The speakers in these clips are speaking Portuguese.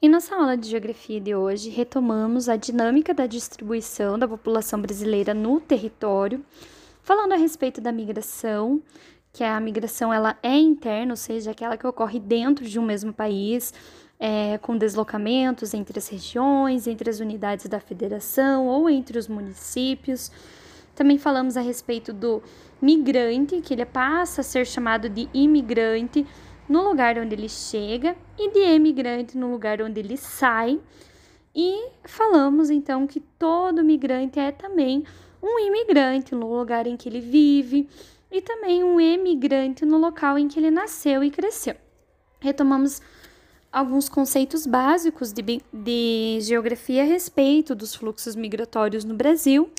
Em nossa aula de geografia de hoje, retomamos a dinâmica da distribuição da população brasileira no território, falando a respeito da migração, que a migração ela é interna, ou seja, aquela que ocorre dentro de um mesmo país, é, com deslocamentos entre as regiões, entre as unidades da federação ou entre os municípios. Também falamos a respeito do migrante, que ele passa a ser chamado de imigrante no lugar onde ele chega e de emigrante no lugar onde ele sai. E falamos então que todo migrante é também um imigrante no lugar em que ele vive e também um emigrante no local em que ele nasceu e cresceu. Retomamos alguns conceitos básicos de, de geografia a respeito dos fluxos migratórios no Brasil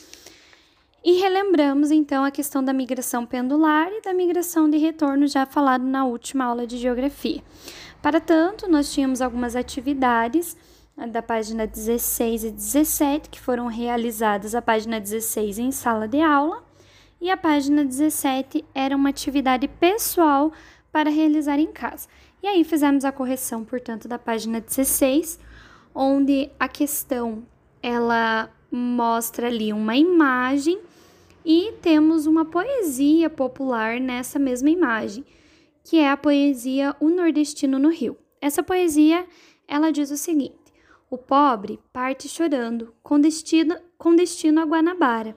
e relembramos então a questão da migração pendular e da migração de retorno já falado na última aula de geografia. Para tanto, nós tínhamos algumas atividades da página 16 e 17 que foram realizadas a página 16 em sala de aula e a página 17 era uma atividade pessoal para realizar em casa. E aí fizemos a correção, portanto, da página 16, onde a questão ela mostra ali uma imagem e temos uma poesia popular nessa mesma imagem, que é a poesia O Nordestino no Rio. Essa poesia, ela diz o seguinte: O pobre parte chorando, com destino, com destino a Guanabara.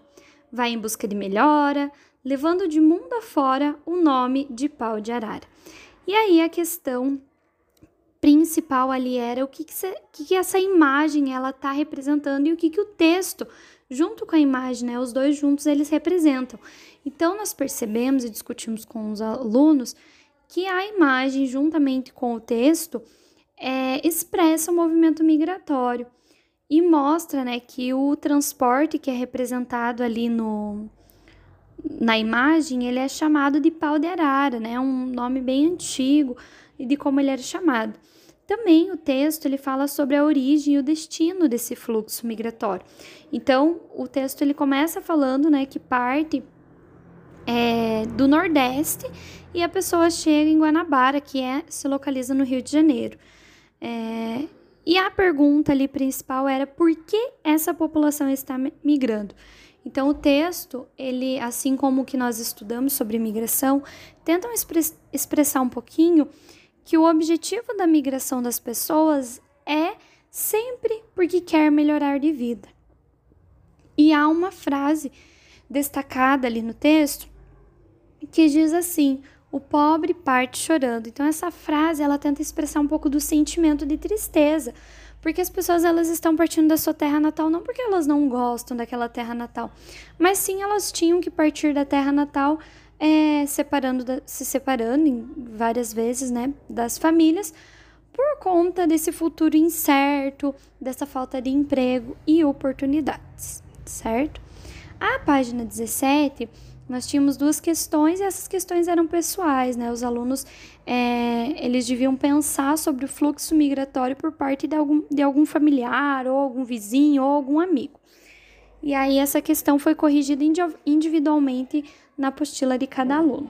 Vai em busca de melhora, levando de mundo afora o nome de pau de arara. E aí a questão principal ali era o que, que, essa imagem ela está representando e o que, que o texto junto com a imagem, né, os dois juntos eles representam. Então nós percebemos e discutimos com os alunos que a imagem, juntamente com o texto, é, expressa o movimento migratório e mostra né, que o transporte que é representado ali no, na imagem, ele é chamado de pau de arara, né, um nome bem antigo e de como ele era chamado. Também o texto ele fala sobre a origem e o destino desse fluxo migratório. Então, o texto ele começa falando, né, que parte é, do Nordeste e a pessoa chega em Guanabara, que é se localiza no Rio de Janeiro. É, e a pergunta ali principal era por que essa população está migrando? Então, o texto, ele, assim como o que nós estudamos sobre migração, tentam expressar um pouquinho que o objetivo da migração das pessoas é sempre porque quer melhorar de vida. E há uma frase destacada ali no texto que diz assim: o pobre parte chorando. Então essa frase ela tenta expressar um pouco do sentimento de tristeza, porque as pessoas elas estão partindo da sua terra natal não porque elas não gostam daquela terra natal, mas sim elas tinham que partir da terra natal é, separando da, se separando em várias vezes, né, das famílias por conta desse futuro incerto, dessa falta de emprego e oportunidades, certo? A página 17, nós tínhamos duas questões e essas questões eram pessoais, né? Os alunos, é, eles deviam pensar sobre o fluxo migratório por parte de algum, de algum familiar, ou algum vizinho, ou algum amigo. E aí essa questão foi corrigida individualmente na apostila de cada aluno.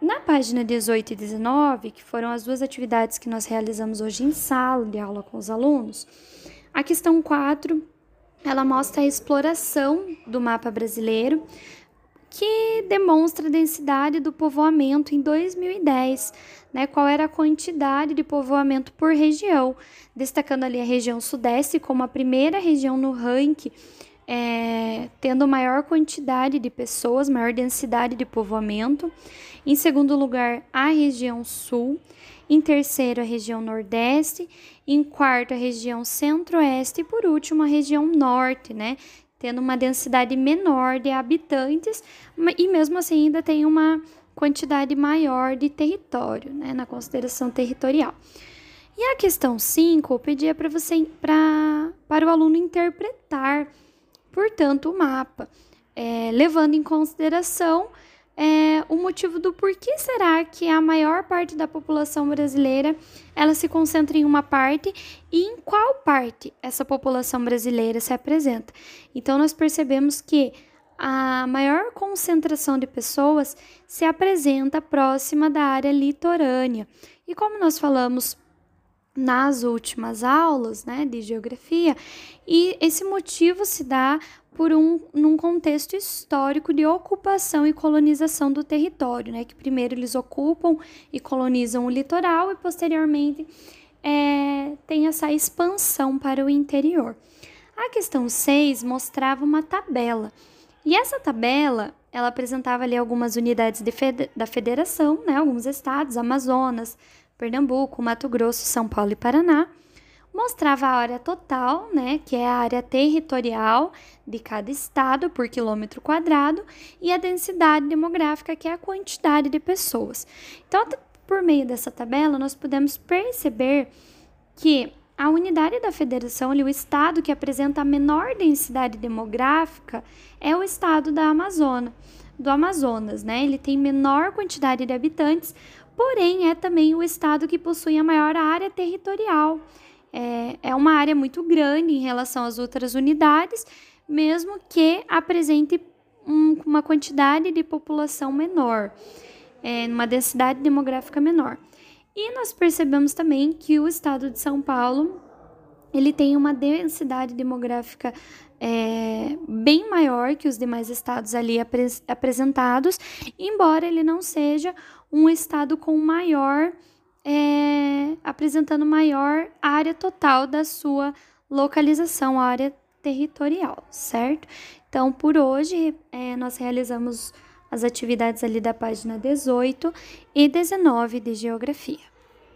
Na página 18 e 19, que foram as duas atividades que nós realizamos hoje em sala de aula com os alunos, a questão 4, ela mostra a exploração do mapa brasileiro, que demonstra a densidade do povoamento em 2010, né? Qual era a quantidade de povoamento por região, destacando ali a região sudeste como a primeira região no ranking é, tendo maior quantidade de pessoas, maior densidade de povoamento. Em segundo lugar, a região sul. Em terceiro, a região nordeste. Em quarto, a região centro-oeste. E por último, a região norte, né? Tendo uma densidade menor de habitantes, e mesmo assim ainda tem uma quantidade maior de território, né? Na consideração territorial. E a questão 5, eu pedia para você pra, para o aluno interpretar portanto, o mapa, é, levando em consideração é, o motivo do porquê será que a maior parte da população brasileira ela se concentra em uma parte e em qual parte essa população brasileira se apresenta. Então, nós percebemos que a maior concentração de pessoas se apresenta próxima da área litorânea. E como nós falamos nas últimas aulas, né, de geografia, e esse motivo se dá por um num contexto histórico de ocupação e colonização do território, né, que primeiro eles ocupam e colonizam o litoral e posteriormente é, tem essa expansão para o interior. A questão 6 mostrava uma tabela. E essa tabela, ela apresentava ali algumas unidades fed da federação, né, alguns estados, Amazonas, Pernambuco, Mato Grosso, São Paulo e Paraná, mostrava a área total, né, que é a área territorial de cada estado por quilômetro quadrado, e a densidade demográfica, que é a quantidade de pessoas. Então, por meio dessa tabela, nós podemos perceber que a unidade da federação, ali, o estado que apresenta a menor densidade demográfica, é o estado da Amazônia, do Amazonas, né? Ele tem menor quantidade de habitantes, porém é também o estado que possui a maior área territorial. É, é uma área muito grande em relação às outras unidades, mesmo que apresente um, uma quantidade de população menor, é, uma densidade demográfica menor. E nós percebemos também que o estado de São Paulo ele tem uma densidade demográfica é, bem maior que os demais estados ali apres apresentados, embora ele não seja um estado com maior, é, apresentando maior área total da sua localização, área territorial, certo? Então, por hoje, é, nós realizamos as atividades ali da página 18 e 19 de Geografia.